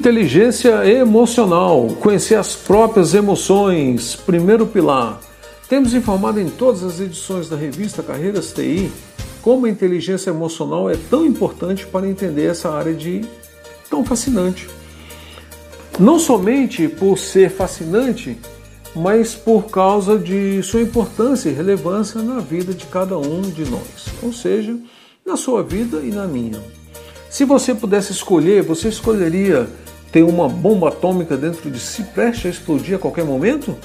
Inteligência emocional, conhecer as próprias emoções, primeiro pilar. Temos informado em todas as edições da revista Carreiras TI como a inteligência emocional é tão importante para entender essa área de tão fascinante. Não somente por ser fascinante, mas por causa de sua importância e relevância na vida de cada um de nós, ou seja, na sua vida e na minha. Se você pudesse escolher, você escolheria tem uma bomba atômica dentro de si prestes a explodir a qualquer momento?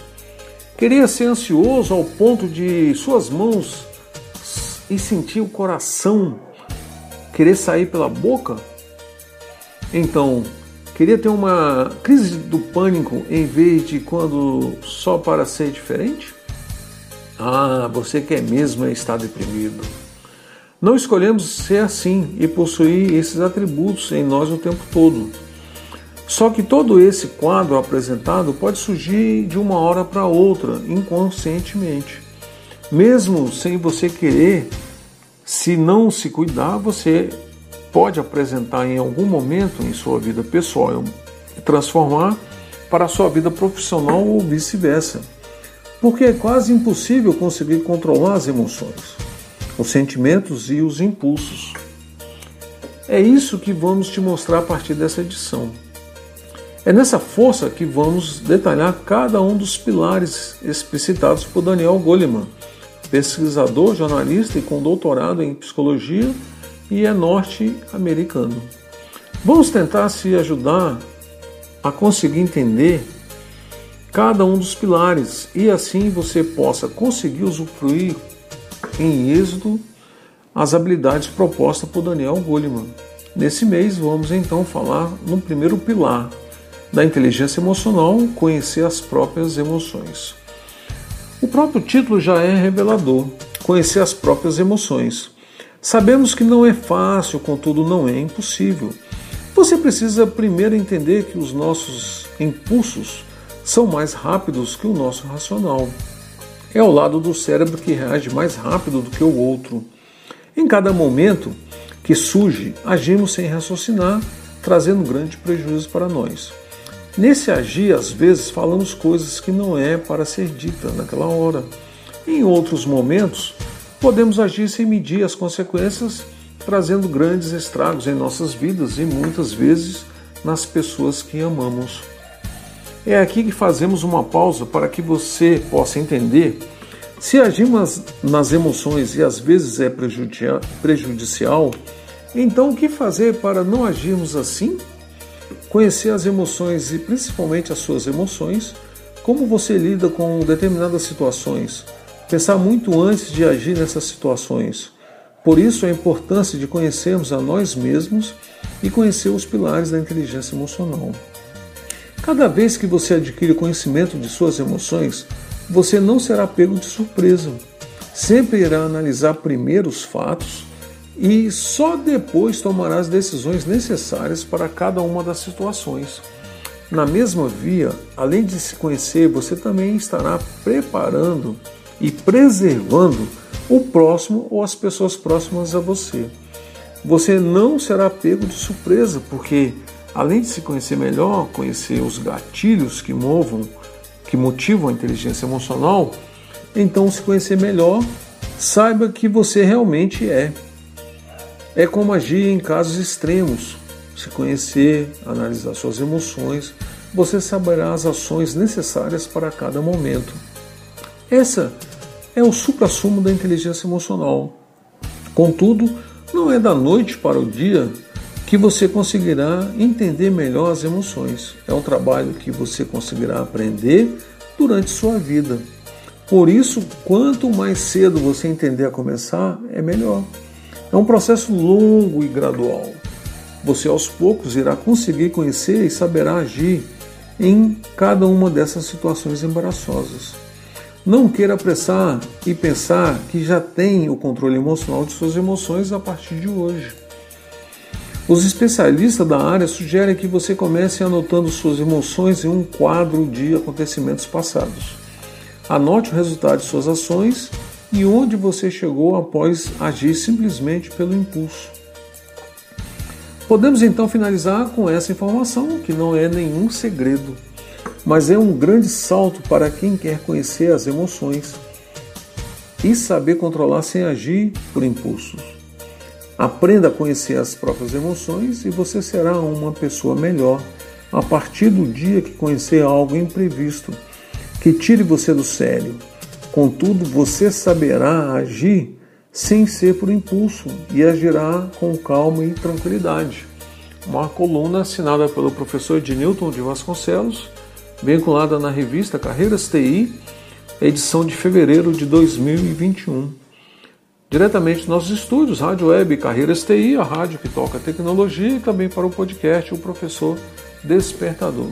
Queria ser ansioso ao ponto de suas mãos e sentir o coração querer sair pela boca? Então, queria ter uma crise do pânico em vez de quando só para ser diferente? Ah, você quer mesmo estar deprimido. Não escolhemos ser assim e possuir esses atributos em nós o tempo todo. Só que todo esse quadro apresentado pode surgir de uma hora para outra, inconscientemente. Mesmo sem você querer, se não se cuidar, você pode apresentar em algum momento em sua vida pessoal e transformar para a sua vida profissional ou vice-versa. Porque é quase impossível conseguir controlar as emoções, os sentimentos e os impulsos. É isso que vamos te mostrar a partir dessa edição. É nessa força que vamos detalhar cada um dos pilares explicitados por Daniel Goleman, pesquisador, jornalista e com doutorado em psicologia e é norte-americano. Vamos tentar se ajudar a conseguir entender cada um dos pilares e assim você possa conseguir usufruir em êxito as habilidades propostas por Daniel Goleman. Nesse mês vamos então falar no primeiro pilar, da inteligência emocional, conhecer as próprias emoções. O próprio título já é revelador: conhecer as próprias emoções. Sabemos que não é fácil, contudo, não é impossível. Você precisa primeiro entender que os nossos impulsos são mais rápidos que o nosso racional. É o lado do cérebro que reage mais rápido do que o outro. Em cada momento que surge, agimos sem raciocinar, trazendo grande prejuízo para nós. Nesse agir, às vezes, falamos coisas que não é para ser dita naquela hora. Em outros momentos, podemos agir sem medir as consequências, trazendo grandes estragos em nossas vidas e muitas vezes nas pessoas que amamos. É aqui que fazemos uma pausa para que você possa entender se agimos nas emoções e às vezes é prejudicial, então o que fazer para não agirmos assim? Conhecer as emoções e principalmente as suas emoções, como você lida com determinadas situações, pensar muito antes de agir nessas situações. Por isso a importância de conhecermos a nós mesmos e conhecer os pilares da inteligência emocional. Cada vez que você adquire conhecimento de suas emoções, você não será pego de surpresa. Sempre irá analisar primeiro os fatos e só depois tomará as decisões necessárias para cada uma das situações. Na mesma via, além de se conhecer, você também estará preparando e preservando o próximo ou as pessoas próximas a você. Você não será pego de surpresa, porque além de se conhecer melhor, conhecer os gatilhos que movam, que motivam a inteligência emocional, então se conhecer melhor, saiba que você realmente é é como agir em casos extremos. Se conhecer, analisar suas emoções, você saberá as ações necessárias para cada momento. Essa é o supra-sumo da inteligência emocional. Contudo, não é da noite para o dia que você conseguirá entender melhor as emoções. É um trabalho que você conseguirá aprender durante sua vida. Por isso, quanto mais cedo você entender a começar, é melhor. É um processo longo e gradual. Você aos poucos irá conseguir conhecer e saberá agir em cada uma dessas situações embaraçosas. Não queira apressar e pensar que já tem o controle emocional de suas emoções a partir de hoje. Os especialistas da área sugerem que você comece anotando suas emoções em um quadro de acontecimentos passados. Anote o resultado de suas ações e onde você chegou após agir simplesmente pelo impulso. Podemos então finalizar com essa informação, que não é nenhum segredo, mas é um grande salto para quem quer conhecer as emoções e saber controlar sem agir por impulsos. Aprenda a conhecer as próprias emoções e você será uma pessoa melhor a partir do dia que conhecer algo imprevisto que tire você do sério. Contudo, você saberá agir sem ser por impulso e agirá com calma e tranquilidade. Uma coluna assinada pelo professor Ednilton de Vasconcelos, vinculada na revista Carreiras TI, edição de fevereiro de 2021. Diretamente dos nossos estúdios, Rádio Web Carreiras TI, a rádio que toca tecnologia, e também para o podcast O Professor Despertador.